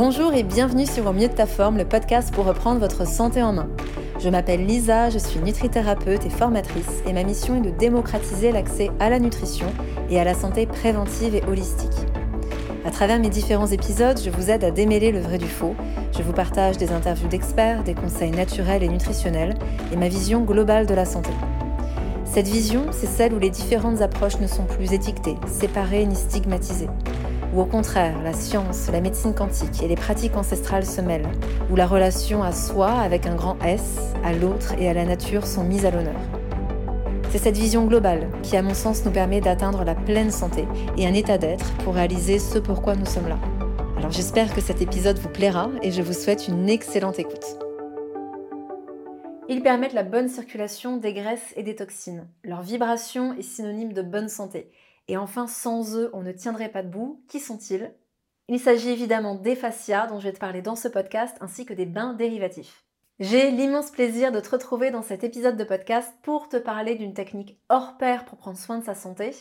Bonjour et bienvenue sur Au mieux de ta forme, le podcast pour reprendre votre santé en main. Je m'appelle Lisa, je suis nutrithérapeute et formatrice et ma mission est de démocratiser l'accès à la nutrition et à la santé préventive et holistique. À travers mes différents épisodes, je vous aide à démêler le vrai du faux. Je vous partage des interviews d'experts, des conseils naturels et nutritionnels et ma vision globale de la santé. Cette vision, c'est celle où les différentes approches ne sont plus étiquetées, séparées ni stigmatisées. Au contraire, la science, la médecine quantique et les pratiques ancestrales se mêlent. Où la relation à soi avec un grand S, à l'autre et à la nature sont mises à l'honneur. C'est cette vision globale qui, à mon sens, nous permet d'atteindre la pleine santé et un état d'être pour réaliser ce pourquoi nous sommes là. Alors j'espère que cet épisode vous plaira et je vous souhaite une excellente écoute. Ils permettent la bonne circulation des graisses et des toxines. Leur vibration est synonyme de bonne santé. Et enfin, sans eux, on ne tiendrait pas debout. Qui sont-ils? Il s'agit évidemment des fascias dont je vais te parler dans ce podcast ainsi que des bains dérivatifs. J'ai l'immense plaisir de te retrouver dans cet épisode de podcast pour te parler d'une technique hors pair pour prendre soin de sa santé,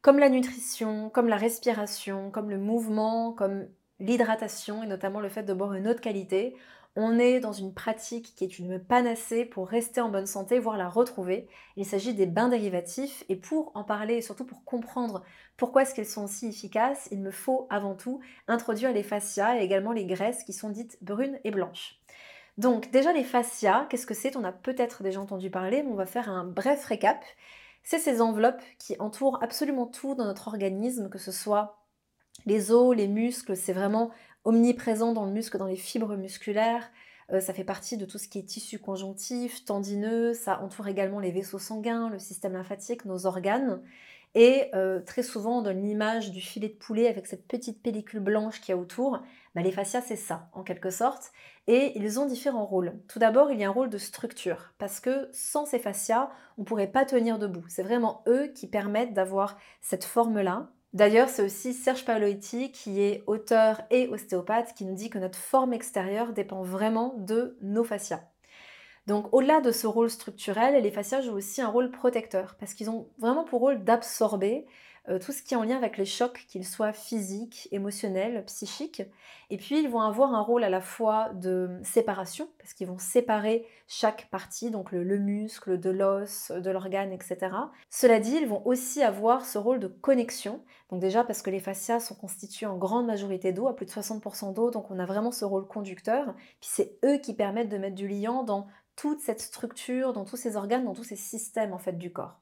comme la nutrition, comme la respiration, comme le mouvement, comme l'hydratation et notamment le fait de boire une eau de qualité. On est dans une pratique qui est une panacée pour rester en bonne santé, voire la retrouver. Il s'agit des bains dérivatifs et pour en parler et surtout pour comprendre pourquoi est-ce qu'ils sont si efficaces, il me faut avant tout introduire les fascias et également les graisses qui sont dites brunes et blanches. Donc déjà les fascias, qu'est-ce que c'est? On a peut-être déjà entendu parler, mais on va faire un bref récap. C'est ces enveloppes qui entourent absolument tout dans notre organisme, que ce soit les os, les muscles, c'est vraiment omniprésent dans le muscle, dans les fibres musculaires. Euh, ça fait partie de tout ce qui est tissu conjonctif, tendineux, ça entoure également les vaisseaux sanguins, le système lymphatique, nos organes. Et euh, très souvent, on l'image du filet de poulet avec cette petite pellicule blanche qu'il a autour. Bah, les fascias, c'est ça, en quelque sorte. Et ils ont différents rôles. Tout d'abord, il y a un rôle de structure, parce que sans ces fascias, on ne pourrait pas tenir debout. C'est vraiment eux qui permettent d'avoir cette forme-là. D'ailleurs, c'est aussi Serge Paolotti, qui est auteur et ostéopathe, qui nous dit que notre forme extérieure dépend vraiment de nos fascias. Donc au-delà de ce rôle structurel, les fascias jouent aussi un rôle protecteur, parce qu'ils ont vraiment pour rôle d'absorber euh, tout ce qui est en lien avec les chocs, qu'ils soient physiques, émotionnels, psychiques. Et puis ils vont avoir un rôle à la fois de séparation, parce qu'ils vont séparer chaque partie, donc le, le muscle, de l'os, de l'organe, etc. Cela dit, ils vont aussi avoir ce rôle de connexion. Donc déjà parce que les fascias sont constitués en grande majorité d'eau, à plus de 60% d'eau, donc on a vraiment ce rôle conducteur. Puis c'est eux qui permettent de mettre du liant dans toute cette structure, dans tous ces organes, dans tous ces systèmes en fait du corps.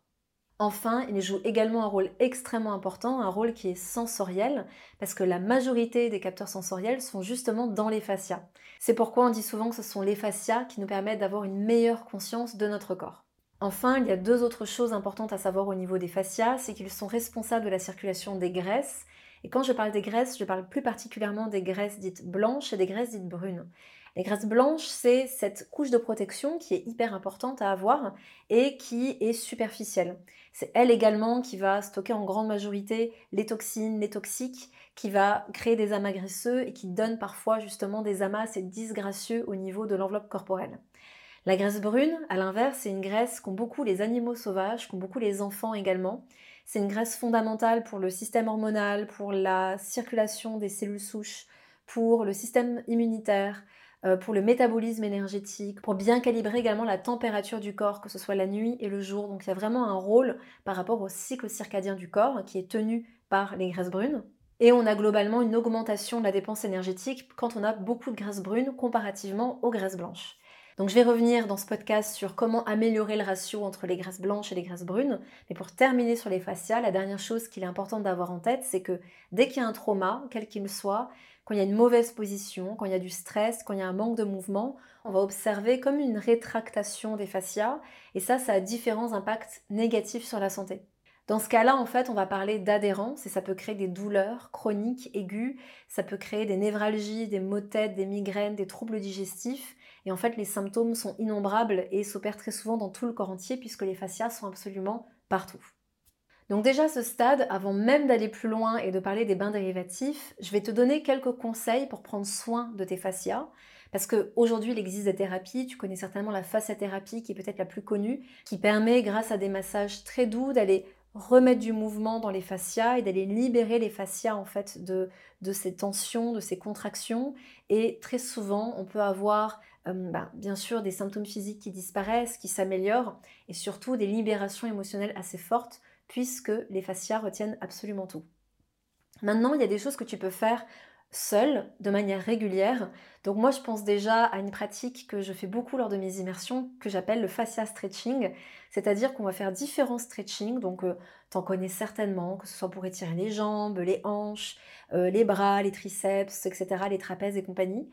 Enfin, il joue également un rôle extrêmement important, un rôle qui est sensoriel, parce que la majorité des capteurs sensoriels sont justement dans les fascias. C'est pourquoi on dit souvent que ce sont les fascias qui nous permettent d'avoir une meilleure conscience de notre corps. Enfin, il y a deux autres choses importantes à savoir au niveau des fascias, c'est qu'ils sont responsables de la circulation des graisses. Et quand je parle des graisses, je parle plus particulièrement des graisses dites blanches et des graisses dites brunes. Les graisses blanches, c'est cette couche de protection qui est hyper importante à avoir et qui est superficielle. C'est elle également qui va stocker en grande majorité les toxines, les toxiques, qui va créer des amas graisseux et qui donne parfois justement des amas assez disgracieux au niveau de l'enveloppe corporelle. La graisse brune, à l'inverse, c'est une graisse qu'ont beaucoup les animaux sauvages, qu'ont beaucoup les enfants également. C'est une graisse fondamentale pour le système hormonal, pour la circulation des cellules souches, pour le système immunitaire, pour le métabolisme énergétique, pour bien calibrer également la température du corps, que ce soit la nuit et le jour. Donc il y a vraiment un rôle par rapport au cycle circadien du corps qui est tenu par les graisses brunes. Et on a globalement une augmentation de la dépense énergétique quand on a beaucoup de graisses brunes comparativement aux graisses blanches. Donc je vais revenir dans ce podcast sur comment améliorer le ratio entre les graisses blanches et les graisses brunes. Mais pour terminer sur les fascias, la dernière chose qu'il est important d'avoir en tête, c'est que dès qu'il y a un trauma, quel qu'il soit, quand il y a une mauvaise position, quand il y a du stress, quand il y a un manque de mouvement, on va observer comme une rétractation des fascias et ça, ça a différents impacts négatifs sur la santé. Dans ce cas-là, en fait, on va parler d'adhérence et ça peut créer des douleurs chroniques, aiguës, ça peut créer des névralgies, des maux de tête, des migraines, des troubles digestifs. Et en fait, les symptômes sont innombrables et s'opèrent très souvent dans tout le corps entier puisque les fascias sont absolument partout. Donc déjà ce stade, avant même d'aller plus loin et de parler des bains dérivatifs, je vais te donner quelques conseils pour prendre soin de tes fascias. Parce qu'aujourd'hui, il existe des thérapies, tu connais certainement la fasciathérapie qui est peut-être la plus connue, qui permet, grâce à des massages très doux, d'aller remettre du mouvement dans les fascias et d'aller libérer les fascias en fait de, de ces tensions, de ces contractions. Et très souvent, on peut avoir euh, bah, bien sûr des symptômes physiques qui disparaissent, qui s'améliorent, et surtout des libérations émotionnelles assez fortes, puisque les fascias retiennent absolument tout. Maintenant, il y a des choses que tu peux faire seul, de manière régulière. Donc moi, je pense déjà à une pratique que je fais beaucoup lors de mes immersions, que j'appelle le fascia stretching. C'est-à-dire qu'on va faire différents stretching. Donc, euh, tu en connais certainement, que ce soit pour étirer les jambes, les hanches, euh, les bras, les triceps, etc., les trapèzes et compagnie.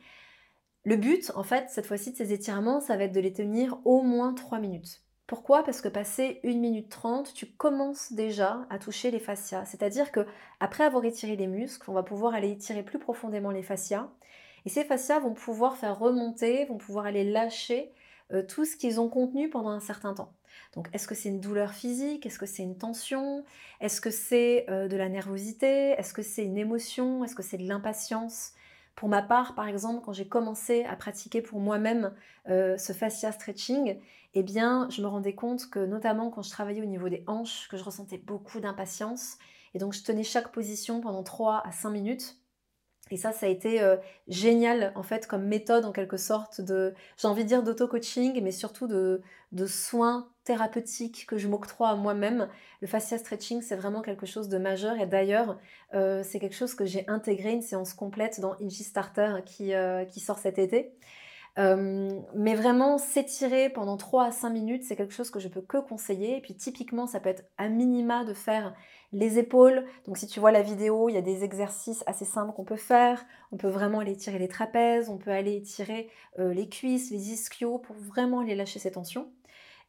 Le but, en fait, cette fois-ci de ces étirements, ça va être de les tenir au moins 3 minutes. Pourquoi? Parce que passé 1 minute 30, tu commences déjà à toucher les fascias. C'est-à-dire que après avoir étiré les muscles, on va pouvoir aller étirer plus profondément les fascias. Et ces fascias vont pouvoir faire remonter, vont pouvoir aller lâcher euh, tout ce qu'ils ont contenu pendant un certain temps. Donc est-ce que c'est une douleur physique? Est-ce que c'est une tension? Est-ce que c'est euh, de la nervosité? Est-ce que c'est une émotion? Est-ce que c'est de l'impatience? Pour ma part, par exemple, quand j'ai commencé à pratiquer pour moi-même euh, ce fascia stretching, eh bien, je me rendais compte que notamment quand je travaillais au niveau des hanches, que je ressentais beaucoup d'impatience. Et donc, je tenais chaque position pendant 3 à 5 minutes. Et ça, ça a été euh, génial, en fait, comme méthode, en quelque sorte, de, j'ai envie de dire d'auto-coaching, mais surtout de, soins thérapeutiques que je m'octroie à moi-même. Le fascia stretching, c'est vraiment quelque chose de majeur. Et d'ailleurs, euh, c'est quelque chose que j'ai intégré, une séance complète dans Inchi Starter qui, euh, qui sort cet été. mais vraiment, s'étirer pendant 3 à 5 minutes, c'est quelque chose que je peux que conseiller. Et puis typiquement, ça peut être à minima de faire les épaules. Donc si tu vois la vidéo, il y a des exercices assez simples qu'on peut faire. On peut vraiment aller tirer les trapèzes, on peut aller tirer euh, les cuisses, les ischios pour vraiment aller lâcher ces tensions.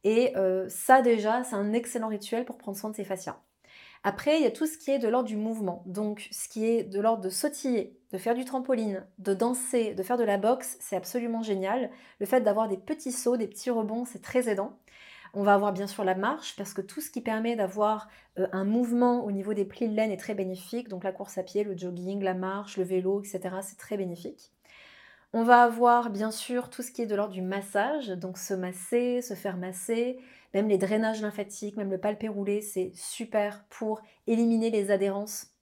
Et euh, ça déjà, c'est un excellent rituel pour prendre soin de ses fascias. Après, il y a tout ce qui est de l'ordre du mouvement. Donc, ce qui est de l'ordre de sautiller, de faire du trampoline, de danser, de faire de la boxe, c'est absolument génial. Le fait d'avoir des petits sauts, des petits rebonds, c'est très aidant. On va avoir bien sûr la marche, parce que tout ce qui permet d'avoir euh, un mouvement au niveau des plis de laine est très bénéfique. Donc la course à pied, le jogging, la marche, le vélo, etc. C'est très bénéfique. On va avoir bien sûr tout ce qui est de l'ordre du massage, donc se masser, se faire masser, même les drainages lymphatiques, même le palpé roulé, c'est super pour éliminer les adhérences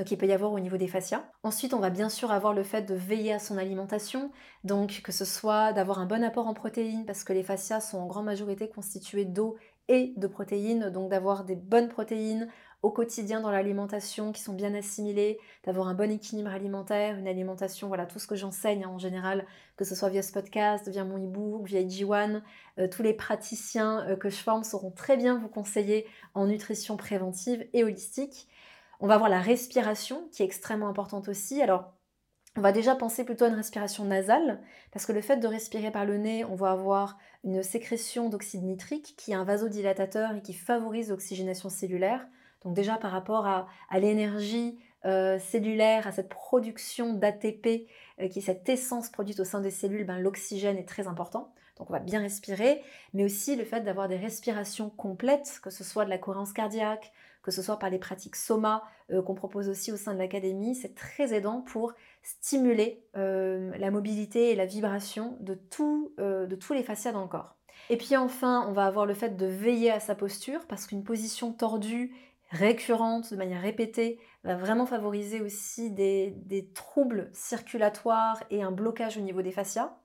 qu'il peut y avoir au niveau des fascias. Ensuite, on va bien sûr avoir le fait de veiller à son alimentation, donc que ce soit d'avoir un bon apport en protéines, parce que les fascias sont en grande majorité constitués d'eau et de protéines, donc d'avoir des bonnes protéines au quotidien dans l'alimentation qui sont bien assimilées, d'avoir un bon équilibre alimentaire, une alimentation, voilà, tout ce que j'enseigne en général, que ce soit via ce podcast, via mon e-book, via IG1, euh, tous les praticiens euh, que je forme sauront très bien vous conseiller en nutrition préventive et holistique. On va avoir la respiration qui est extrêmement importante aussi. Alors, on va déjà penser plutôt à une respiration nasale, parce que le fait de respirer par le nez, on va avoir une sécrétion d'oxyde nitrique qui est un vasodilatateur et qui favorise l'oxygénation cellulaire. Donc déjà par rapport à, l'énergie euh, cellulaire, à cette production d'ATP, euh, qui est cette essence produite au sein des cellules, ben, l'oxygène est très important. Donc on va bien respirer, mais aussi le fait d'avoir des respirations complètes, que ce soit de la cohérence cardiaque, que ce soit par les pratiques soma euh, qu'on propose aussi au sein de l'académie, c'est très aidant pour stimuler euh, la mobilité et la vibration euh, de tous les fascias dans le corps. Et puis enfin, on va avoir le fait de veiller à sa posture parce qu'une position tordue, récurrente, de manière répétée, va vraiment favoriser aussi des, des troubles circulatoires et un blocage au niveau des fascias.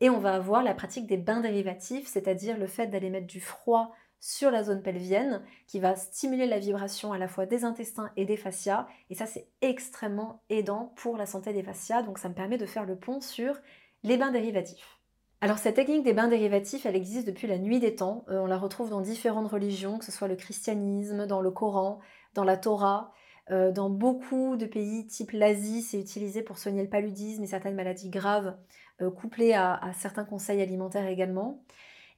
Et on va avoir la pratique des bains dérivatifs, c'est-à-dire le fait d'aller mettre du froid sur la zone pelvienne qui va stimuler la vibration à la fois des intestins et des fascias. Et ça, c'est extrêmement aidant pour la santé des fascias. Donc ça me permet de faire le pont sur les bains dérivatifs. Alors cette technique des bains dérivatifs, elle existe depuis la nuit des temps. Euh, on la retrouve dans différentes religions, que ce soit le christianisme, dans le Coran, dans la Torah. Euh, dans beaucoup de pays type l'Asie, c'est utilisé pour soigner le paludisme et certaines maladies graves, euh, couplées à, certains conseils alimentaires également.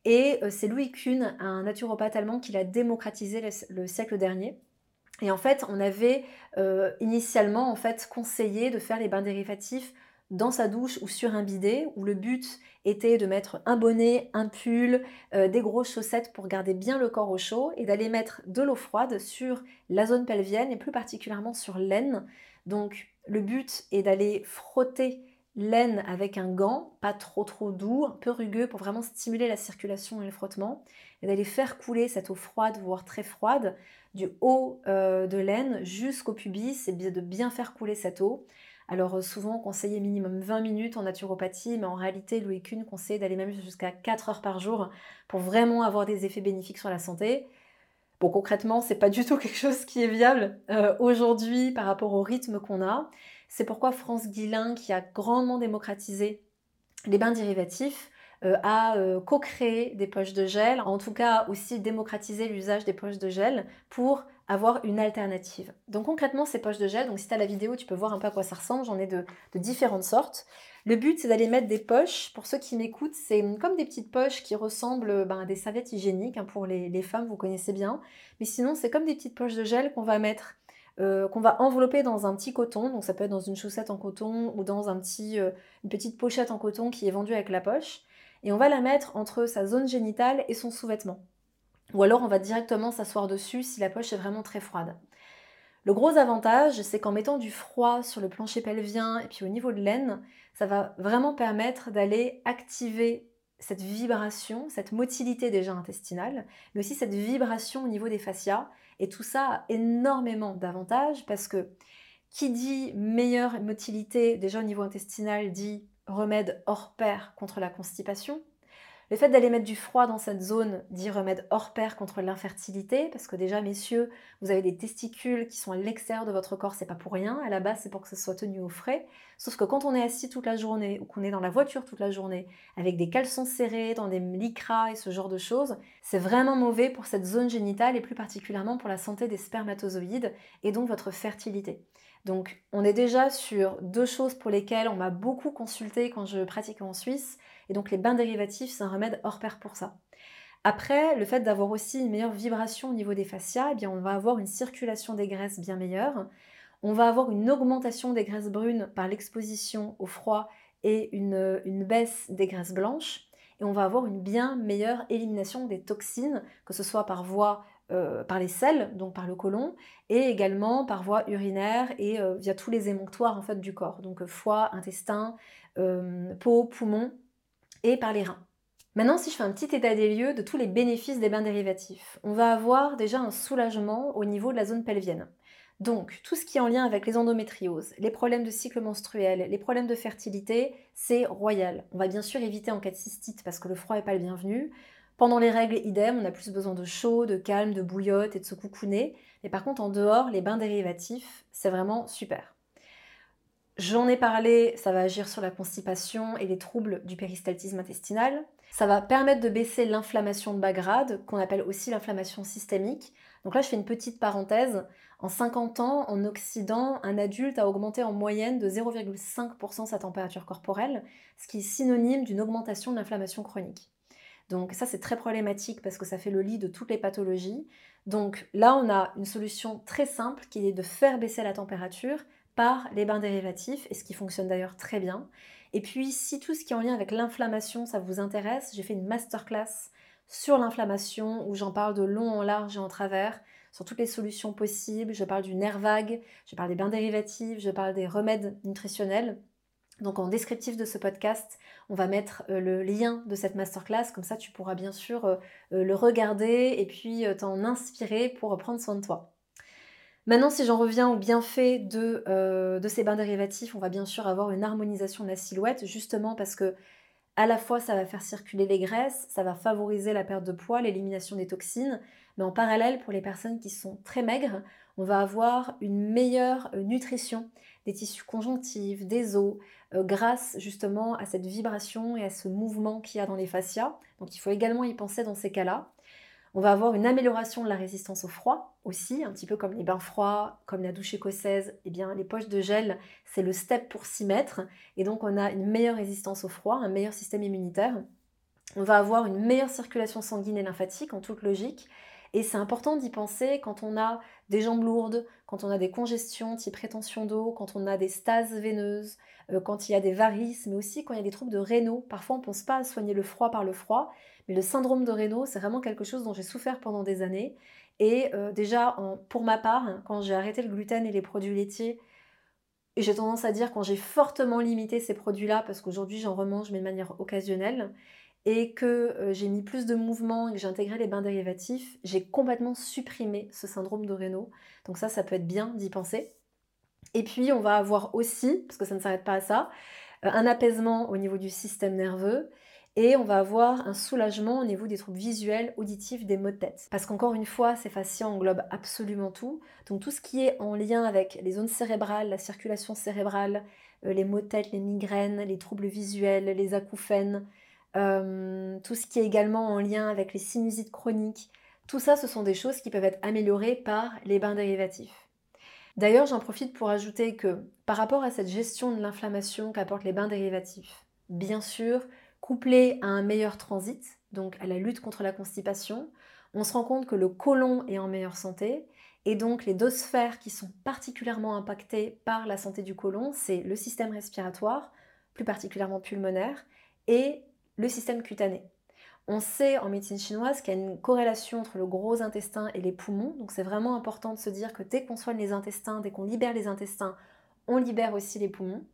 Et euh, c'est Louis Kuhn, un naturopathe allemand, qui l'a démocratisé le, siècle dernier. Et en fait, on avait euh, initialement en fait conseillé de faire les bains dérivatifs dans sa douche ou sur un bidet, où le but était de mettre un bonnet, un pull, euh, des grosses chaussettes pour garder bien le corps au chaud et d'aller mettre de l'eau froide sur la zone pelvienne et plus particulièrement sur l'aine. Donc le but est d'aller frotter laine avec un gant, pas trop trop doux, un peu rugueux pour vraiment stimuler la circulation et le frottement, et d'aller faire couler cette eau froide, voire très froide, du haut de l'aine jusqu'au pubis et de bien faire couler cette eau. Alors souvent conseillé minimum 20 minutes en naturopathie, mais en réalité Louis Kuhn conseille d'aller même jusqu'à 4 heures par jour pour vraiment avoir des effets bénéfiques sur la santé. Bon, concrètement, c'est pas du tout quelque chose qui est viable aujourd'hui par rapport au rythme qu'on a. C'est pourquoi France Guillain, qui a grandement démocratisé les bains dérivatifs, euh, a euh, co-créé des poches de gel, en tout cas aussi démocratisé l'usage des poches de gel pour avoir une alternative. Donc concrètement, ces poches de gel, donc si tu as la vidéo, tu peux voir un peu à quoi ça ressemble, j'en ai de, différentes sortes. Le but, c'est d'aller mettre des poches, pour ceux qui m'écoutent, c'est comme des petites poches qui ressemblent ben, à des serviettes hygiéniques, hein, pour les, femmes, vous connaissez bien. Mais sinon, c'est comme des petites poches de gel qu'on va mettre euh, qu'on va envelopper dans un petit coton, donc ça peut être dans une chaussette en coton ou dans un petit, euh, une petite pochette en coton qui est vendue avec la poche, et on va la mettre entre sa zone génitale et son sous-vêtement. Ou alors on va directement s'asseoir dessus si la poche est vraiment très froide. Le gros avantage, c'est qu'en mettant du froid sur le plancher pelvien et puis au niveau de l'aine, ça va vraiment permettre d'aller activer cette vibration, cette motilité déjà intestinale, mais aussi cette vibration au niveau des fascias et tout ça a énormément d'avantages parce que qui dit meilleure motilité déjà au niveau intestinal dit remède hors pair contre la constipation, le fait d'aller mettre du froid dans cette zone dit remède hors pair contre l'infertilité, parce que déjà, messieurs, vous avez des testicules qui sont à l'extérieur de votre corps, c'est pas pour rien. À la base, c'est pour que ce soit tenu au frais. Sauf que quand on est assis toute la journée ou qu'on est dans la voiture toute la journée, avec des caleçons serrés, dans des lycras et ce genre de choses, c'est vraiment mauvais pour cette zone génitale et plus particulièrement pour la santé des spermatozoïdes et donc votre fertilité. Donc, on est déjà sur deux choses pour lesquelles on m'a beaucoup consulté quand je pratiquais en Suisse. Et donc, les bains dérivatifs, c'est un remède hors pair pour ça. Après, le fait d'avoir aussi une meilleure vibration au niveau des fascias, eh bien, on va avoir une circulation des graisses bien meilleure. On va avoir une augmentation des graisses brunes par l'exposition au froid et une, une baisse des graisses blanches. Et on va avoir une bien meilleure élimination des toxines, que ce soit par voie euh, par les selles, donc par le côlon, et également par voie urinaire et euh, via tous les émonctoires en fait du corps, donc euh, foie, intestin, peau, poumon, et par les reins. Maintenant, si je fais un petit état des lieux de tous les bénéfices des bains dérivatifs, on va avoir déjà un soulagement au niveau de la zone pelvienne. Donc, tout ce qui est en lien avec les endométrioses, les problèmes de cycle menstruel, les problèmes de fertilité, c'est royal. On va bien sûr éviter en cas de cystite parce que le froid n'est pas le bienvenu. Pendant les règles, idem, on a plus besoin de chaud, de calme, de bouillotte et de se coucouner. Mais par contre, en dehors, les bains dérivatifs, c'est vraiment super. J'en ai parlé, ça va agir sur la constipation et les troubles du péristaltisme intestinal. Ça va permettre de baisser l'inflammation de bas grade, qu'on appelle aussi l'inflammation systémique. Donc là, je fais une petite parenthèse. En 50 ans, en Occident, un adulte a augmenté en moyenne de 0,5% sa température corporelle, ce qui est synonyme d'une augmentation de l'inflammation chronique. Donc ça, c'est très problématique parce que ça fait le lit de toutes les pathologies. Donc là, on a une solution très simple qui est de faire baisser la température par les bains dérivatifs, et ce qui fonctionne d'ailleurs très bien. Et puis, si tout ce qui est en lien avec l'inflammation, ça vous intéresse, j'ai fait une masterclass sur l'inflammation où j'en parle de long en large et en travers, sur toutes les solutions possibles. Je parle du nerf vague, je parle des bains dérivatifs, je parle des remèdes nutritionnels. Donc en descriptif de ce podcast, on va mettre euh, le lien de cette masterclass, comme ça tu pourras bien sûr euh, euh, le regarder et puis t'en inspirer pour prendre soin de toi. Maintenant, si j'en reviens aux bienfaits de, de, ces bains dérivatifs, on va bien sûr avoir une harmonisation de la silhouette, justement parce que à la fois ça va faire circuler les graisses, ça va favoriser la perte de poids, l'élimination des toxines, mais en parallèle, pour les personnes qui sont très maigres, on va avoir une meilleure nutrition des tissus conjonctifs, des os, euh, grâce justement à cette vibration et à ce mouvement qu'il y a dans les fascias. Donc il faut également y penser dans ces cas-là. On va avoir une amélioration de la résistance au froid aussi, un petit peu comme les bains froids, comme la douche écossaise. Eh bien, les poches de gel, c'est le step pour s'y mettre. Et donc, on a une meilleure résistance au froid, un meilleur système immunitaire. On va avoir une meilleure circulation sanguine et lymphatique en toute logique. Et c'est important d'y penser quand on a des jambes lourdes, quand on a des congestions type rétention d'eau, quand on a des stases veineuses, euh, quand il y a des varices, mais aussi quand il y a des troubles de rénaux. Parfois, on ne pense pas à soigner le froid par le froid, mais le syndrome de rénaux, c'est vraiment quelque chose dont j'ai souffert pendant des années. Et euh, déjà, pour ma part, hein, quand j'ai arrêté le gluten et les produits laitiers, et j'ai tendance à dire quand j'ai fortement limité ces produits-là, parce qu'aujourd'hui j'en remange mais de manière occasionnelle, et que euh, j'ai mis plus de mouvement et que j'ai intégré les bains dérivatifs, j'ai complètement supprimé ce syndrome de Raynaud. Donc ça, ça peut être bien d'y penser. Et puis, on va avoir aussi, parce que ça ne s'arrête pas à ça, euh, un apaisement au niveau du système nerveux et on va avoir un soulagement au niveau des troubles visuels, auditifs, des maux de tête. Parce qu'encore une fois, ces fascias englobent absolument tout. Donc tout ce qui est en lien avec les zones cérébrales, la circulation cérébrale, euh, les maux de tête, les migraines, les troubles visuels, les acouphènes, tout ce qui est également en lien avec les sinusites chroniques. Tout ça, ce sont des choses qui peuvent être améliorées par les bains dérivatifs. D'ailleurs, j'en profite pour ajouter que par rapport à cette gestion de l'inflammation qu'apportent les bains dérivatifs, bien sûr, couplé à un meilleur transit, donc à la lutte contre la constipation, on se rend compte que le côlon est en meilleure santé et donc les deux sphères qui sont particulièrement impactées par la santé du côlon, c'est le système respiratoire, plus particulièrement pulmonaire, et le système cutané. On sait en médecine chinoise qu'il y a une corrélation entre le gros intestin et les poumons, donc c'est vraiment important de se dire que dès qu'on soigne les intestins, dès qu'on libère les intestins, on libère aussi les poumons,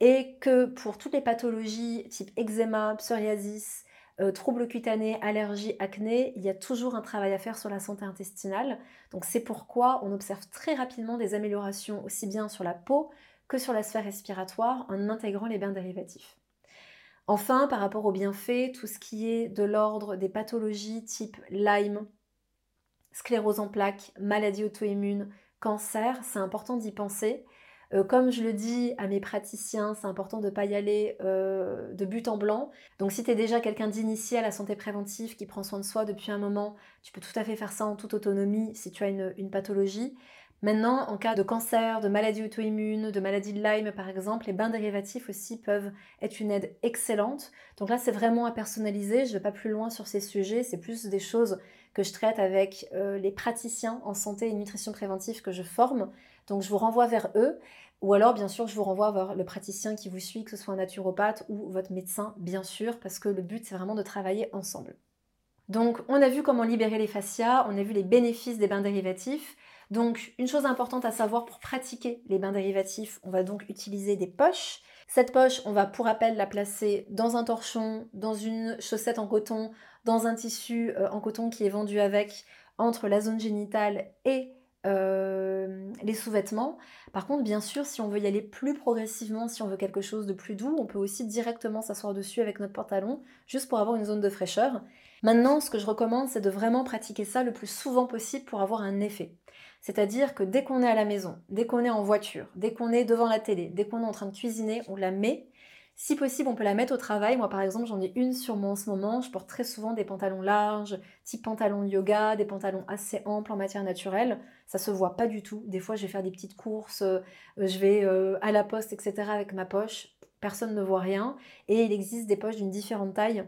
et que pour toutes les pathologies type eczéma, psoriasis, euh, troubles cutanés, allergies, acné, il y a toujours un travail à faire sur la santé intestinale. Donc c'est pourquoi on observe très rapidement des améliorations aussi bien sur la peau que sur la sphère respiratoire en intégrant les bains dérivatifs. Enfin, par rapport aux bienfaits, tout ce qui est de l'ordre des pathologies type Lyme, sclérose en plaques, maladie auto-immune, cancer, c'est important d'y penser. Euh, comme je le dis à mes praticiens, c'est important de ne pas y aller euh, de but en blanc. Donc si tu es déjà quelqu'un d'initié à la santé préventive qui prend soin de soi depuis un moment, tu peux tout à fait faire ça en toute autonomie si tu as une pathologie. Maintenant, en cas de cancer, de maladie auto-immune, de maladie de Lyme par exemple, les bains dérivatifs aussi peuvent être une aide excellente. Donc là, c'est vraiment à personnaliser. Je ne vais pas plus loin sur ces sujets. C'est plus des choses que je traite avec euh, les praticiens en santé et nutrition préventive que je forme. Donc je vous renvoie vers eux. Ou alors, bien sûr, je vous renvoie vers le praticien qui vous suit, que ce soit un naturopathe ou votre médecin, bien sûr, parce que le but, c'est vraiment de travailler ensemble. Donc, on a vu comment libérer les fascias, on a vu les bénéfices des bains dérivatifs. Donc, une chose importante à savoir pour pratiquer les bains dérivatifs, on va donc utiliser des poches. Cette poche, on va pour rappel la placer dans un torchon, dans une chaussette en coton, dans un tissu euh, en coton qui est vendu avec, entre la zone génitale et euh, les sous-vêtements. Par contre, bien sûr, si on veut y aller plus progressivement, si on veut quelque chose de plus doux, on peut aussi directement s'asseoir dessus avec notre pantalon, juste pour avoir une zone de fraîcheur. Maintenant, ce que je recommande, c'est de vraiment pratiquer ça le plus souvent possible pour avoir un effet. C'est-à-dire que dès qu'on est à la maison, dès qu'on est en voiture, dès qu'on est devant la télé, dès qu'on est en train de cuisiner, on la met. Si possible, on peut la mettre au travail. Moi, par exemple, j'en ai une sur moi en ce moment. Je porte très souvent des pantalons larges, type pantalon yoga, des pantalons assez amples en matière naturelle. Ça se voit pas du tout. Des fois, je vais faire des petites courses, euh, je vais euh, à la poste, etc. avec ma poche. Personne ne voit rien. Et il existe des poches d'une différente taille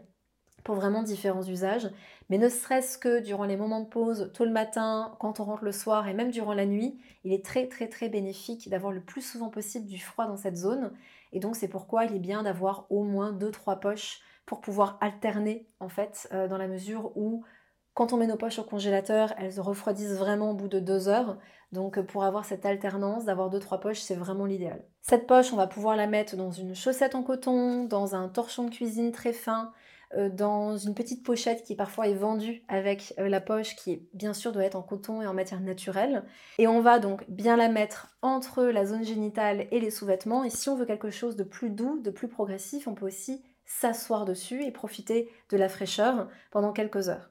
pour vraiment différents usages. Mais ne serait-ce que durant les moments de pause, tôt le matin, quand on rentre le soir et même durant la nuit, il est très très très bénéfique d'avoir le plus souvent possible du froid dans cette zone. Et donc c'est pourquoi il est bien d'avoir au moins 2-3 poches pour pouvoir alterner en fait euh, dans la mesure où quand on met nos poches au congélateur, elles refroidissent vraiment au bout de 2 heures. Donc pour avoir cette alternance, d'avoir 2-3 poches, c'est vraiment l'idéal. Cette poche, on va pouvoir la mettre dans une chaussette en coton, dans un torchon de cuisine très fin, dans une petite pochette qui parfois est vendue avec euh, la poche qui bien sûr doit être en coton et en matière naturelle. Et on va donc bien la mettre entre la zone génitale et les sous-vêtements. Et si on veut quelque chose de plus doux, de plus progressif, on peut aussi s'asseoir dessus et profiter de la fraîcheur pendant quelques heures.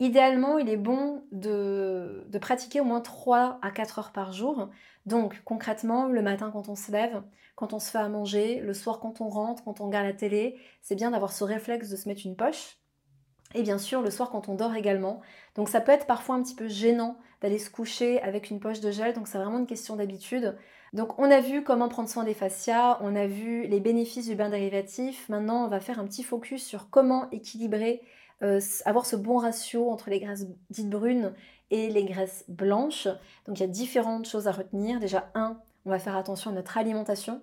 Idéalement, il est bon de, pratiquer au moins 3 à 4 heures par jour. Donc concrètement, le matin quand on se lève, quand on se fait à manger, le soir quand on rentre, quand on regarde la télé, c'est bien d'avoir ce réflexe de se mettre une poche. Et bien sûr, le soir quand on dort également. Donc ça peut être parfois un petit peu gênant d'aller se coucher avec une poche de gel, donc c'est vraiment une question d'habitude. Donc on a vu comment prendre soin des fascias, on a vu les bénéfices du bain dérivatif. Maintenant, on va faire un petit focus sur comment équilibrer, euh, avoir ce bon ratio entre les graisses dites brunes et les graisses blanches. Donc il y a différentes choses à retenir. Déjà, un, on va faire attention à notre alimentation.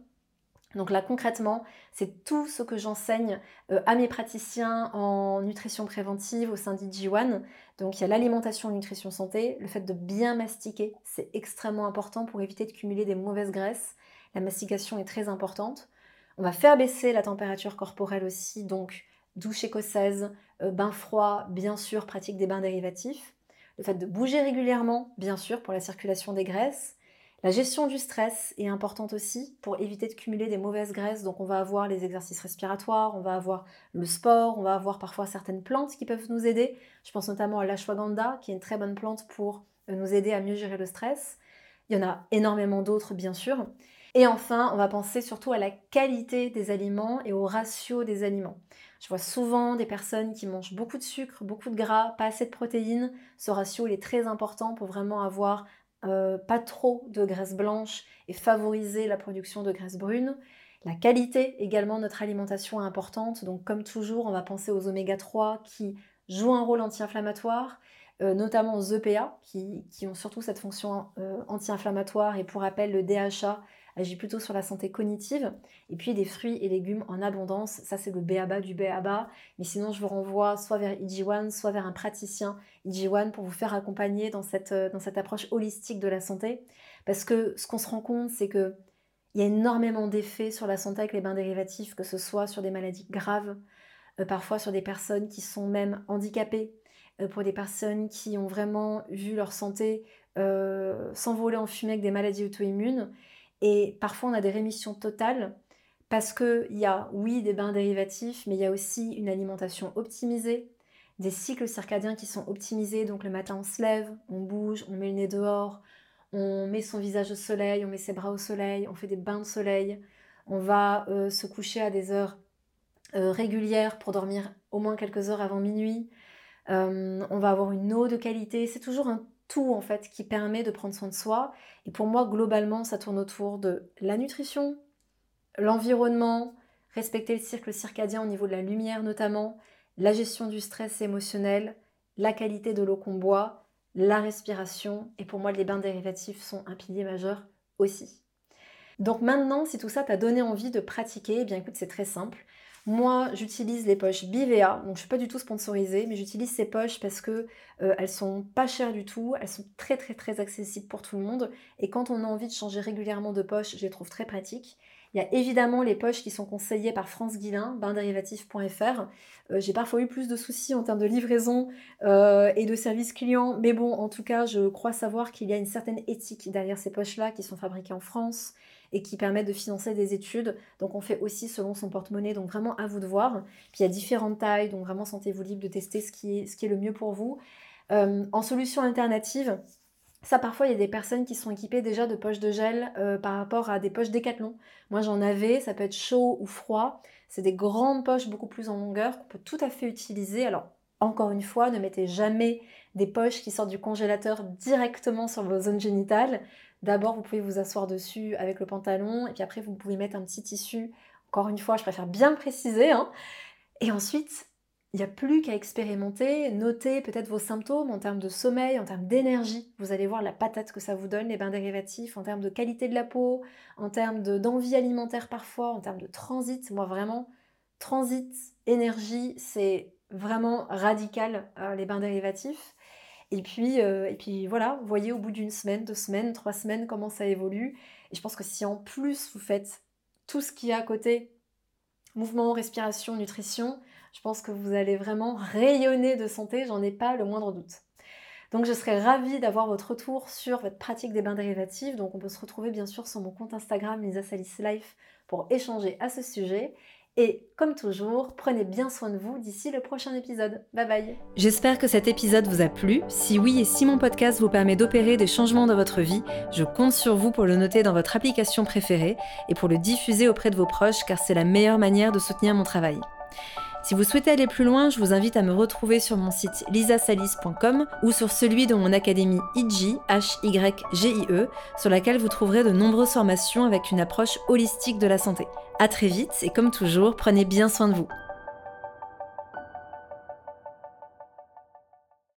Donc là concrètement, c'est tout ce que j'enseigne euh, à mes praticiens en nutrition préventive au sein d'IG1. Donc il y a l'alimentation, nutrition santé, le fait de bien mastiquer, c'est extrêmement important pour éviter de cumuler des mauvaises graisses. La mastication est très importante. On va faire baisser la température corporelle aussi, donc douche écossaise, euh, bain froid, bien sûr, pratique des bains dérivatifs. Le fait de bouger régulièrement, bien sûr, pour la circulation des graisses. La gestion du stress est importante aussi pour éviter de cumuler des mauvaises graisses. Donc on va avoir les exercices respiratoires, on va avoir le sport, on va avoir parfois certaines plantes qui peuvent nous aider. Je pense notamment à l'ashwagandha, qui est une très bonne plante pour euh, nous aider à mieux gérer le stress. Il y en a énormément d'autres, bien sûr. Et enfin, on va penser surtout à la qualité des aliments et au ratio des aliments. Je vois souvent des personnes qui mangent beaucoup de sucre, beaucoup de gras, pas assez de protéines. Ce ratio est très important pour vraiment avoir euh, pas trop de graisse blanche et favoriser la production de graisse brune. La qualité également de notre alimentation est importante. Donc comme toujours, on va penser aux oméga 3 qui jouent un rôle anti-inflammatoire, euh, notamment aux EPA qui, ont surtout cette fonction euh, anti-inflammatoire. Et pour rappel, le DHA agit plutôt sur la santé cognitive. Et puis des fruits et légumes en abondance, ça c'est le BABA du BABA. Mais sinon, je vous renvoie soit vers IG1, soit vers un praticien IG1 pour vous faire accompagner dans cette, euh, dans cette approche holistique de la santé. Parce que ce qu'on se rend compte, c'est que il y a énormément d'effets sur la santé avec les bains dérivatifs, que ce soit sur des maladies graves, euh, parfois sur des personnes qui sont même handicapées, euh, pour des personnes qui ont vraiment vu leur santé s'envoler en fumée avec des maladies auto-immunes. Et parfois, on a des rémissions totales parce qu'il y a, oui, des bains dérivatifs, mais il y a aussi une alimentation optimisée, des cycles circadiens qui sont optimisés. Donc le matin, on se lève, on bouge, on met le nez dehors, on met son visage au soleil, on met ses bras au soleil, on fait des bains de soleil, on va euh, se coucher à des heures euh, régulières pour dormir au moins quelques heures avant minuit. Euh, on va avoir une eau de qualité. C'est toujours un tout en fait qui permet de prendre soin de soi. Et pour moi, globalement, ça tourne autour de la nutrition, l'environnement, respecter le cycle circadien au niveau de la lumière notamment, la gestion du stress émotionnel, la qualité de l'eau qu'on boit, la respiration. Et pour moi, les bains dérivatifs sont un pilier majeur aussi. Donc maintenant, si tout ça t'a donné envie de pratiquer, eh bien écoute, c'est très simple. Moi, j'utilise les poches Bivea, donc je suis pas du tout sponsorisée, mais j'utilise ces poches parce que euh, elles sont pas chères du tout, elles sont très très très accessibles pour tout le monde, et quand on a envie de changer régulièrement de poche, je les trouve très pratiques. Il y a évidemment les poches qui sont conseillées par France Guilin, baindérivatif.fr. Euh, j'ai parfois eu plus de soucis en termes de livraison euh, et de service client, mais bon, en tout cas, je crois savoir qu'il y a une certaine éthique derrière ces poches-là qui sont fabriquées en France et qui permettent de financer des études. Donc on fait aussi selon son porte-monnaie, donc vraiment à vous de voir. Puis il y a différentes tailles, donc vraiment sentez-vous libre de tester ce qui est, ce qui est le mieux pour vous. Euh, en solution alternative, ça, parfois, il y a des personnes qui sont équipées déjà de poches de gel euh, par rapport à des poches décathlon. Moi, j'en avais, ça peut être chaud ou froid. C'est des grandes poches beaucoup plus en longueur qu'on peut tout à fait utiliser. Alors, encore une fois, ne mettez jamais des poches qui sortent du congélateur directement sur vos zones génitales. D'abord, vous pouvez vous asseoir dessus avec le pantalon, et puis après, vous pouvez mettre un petit tissu. Encore une fois, je préfère bien préciser. Hein. Et ensuite, il n'y a plus qu'à expérimenter, noter peut-être vos symptômes en termes de sommeil, en termes d'énergie. Vous allez voir la patate que ça vous donne, les bains dérivatifs, en termes de qualité de la peau, en termes d'envie alimentaire parfois, en termes de transit. Moi, vraiment, transit, énergie, c'est vraiment radical, euh, les bains dérivatifs. Et puis, euh, et puis voilà, vous voyez au bout d'une semaine, deux semaines, trois semaines, comment ça évolue. Et je pense que si en plus vous faites tout ce qui est à côté, mouvement, respiration, nutrition, je pense que vous allez vraiment rayonner de santé, j'en ai pas le moindre doute. Donc je serais ravie d'avoir votre retour sur votre pratique des bains dérivatifs. Donc on peut se retrouver bien sûr sur mon compte Instagram Lisa Salis Life pour échanger à ce sujet. Et comme toujours, prenez bien soin de vous d'ici le prochain épisode. Bye bye J'espère que cet épisode vous a plu. Si oui et si mon podcast vous permet d'opérer des changements dans votre vie, je compte sur vous pour le noter dans votre application préférée et pour le diffuser auprès de vos proches car c'est la meilleure manière de soutenir mon travail. Si vous souhaitez aller plus loin, je vous invite à me retrouver sur mon site lisasalis.com ou sur celui de mon académie IG, H-Y-G-I-E, sur laquelle vous trouverez de nombreuses formations avec une approche holistique de la santé. A très vite et comme toujours, prenez bien soin de vous.